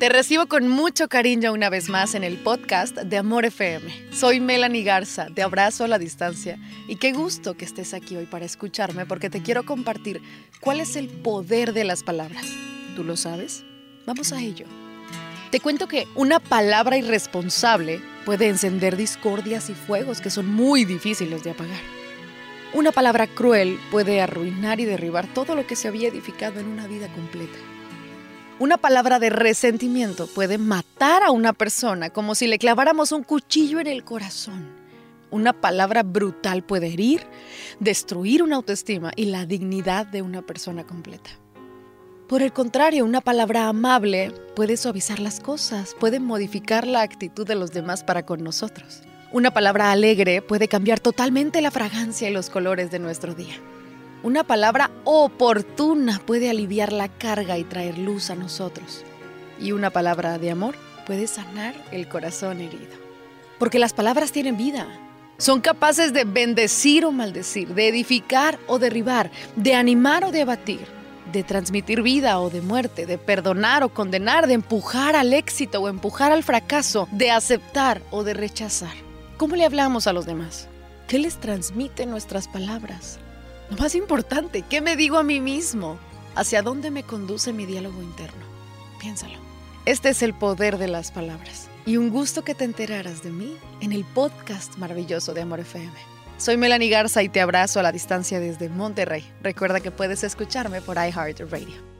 Te recibo con mucho cariño una vez más en el podcast de Amor FM. Soy Melanie Garza, te abrazo a la distancia y qué gusto que estés aquí hoy para escucharme porque te quiero compartir cuál es el poder de las palabras. ¿Tú lo sabes? Vamos a ello. Te cuento que una palabra irresponsable puede encender discordias y fuegos que son muy difíciles de apagar. Una palabra cruel puede arruinar y derribar todo lo que se había edificado en una vida completa. Una palabra de resentimiento puede matar a una persona como si le claváramos un cuchillo en el corazón. Una palabra brutal puede herir, destruir una autoestima y la dignidad de una persona completa. Por el contrario, una palabra amable puede suavizar las cosas, puede modificar la actitud de los demás para con nosotros. Una palabra alegre puede cambiar totalmente la fragancia y los colores de nuestro día. Una palabra oportuna puede aliviar la carga y traer luz a nosotros. Y una palabra de amor puede sanar el corazón herido. Porque las palabras tienen vida. Son capaces de bendecir o maldecir, de edificar o derribar, de animar o de abatir, de transmitir vida o de muerte, de perdonar o condenar, de empujar al éxito o empujar al fracaso, de aceptar o de rechazar. ¿Cómo le hablamos a los demás? ¿Qué les transmiten nuestras palabras? Lo más importante, ¿qué me digo a mí mismo? ¿Hacia dónde me conduce mi diálogo interno? Piénsalo. Este es el poder de las palabras. Y un gusto que te enteraras de mí en el podcast maravilloso de Amor FM. Soy Melanie Garza y te abrazo a la distancia desde Monterrey. Recuerda que puedes escucharme por iHeartRadio.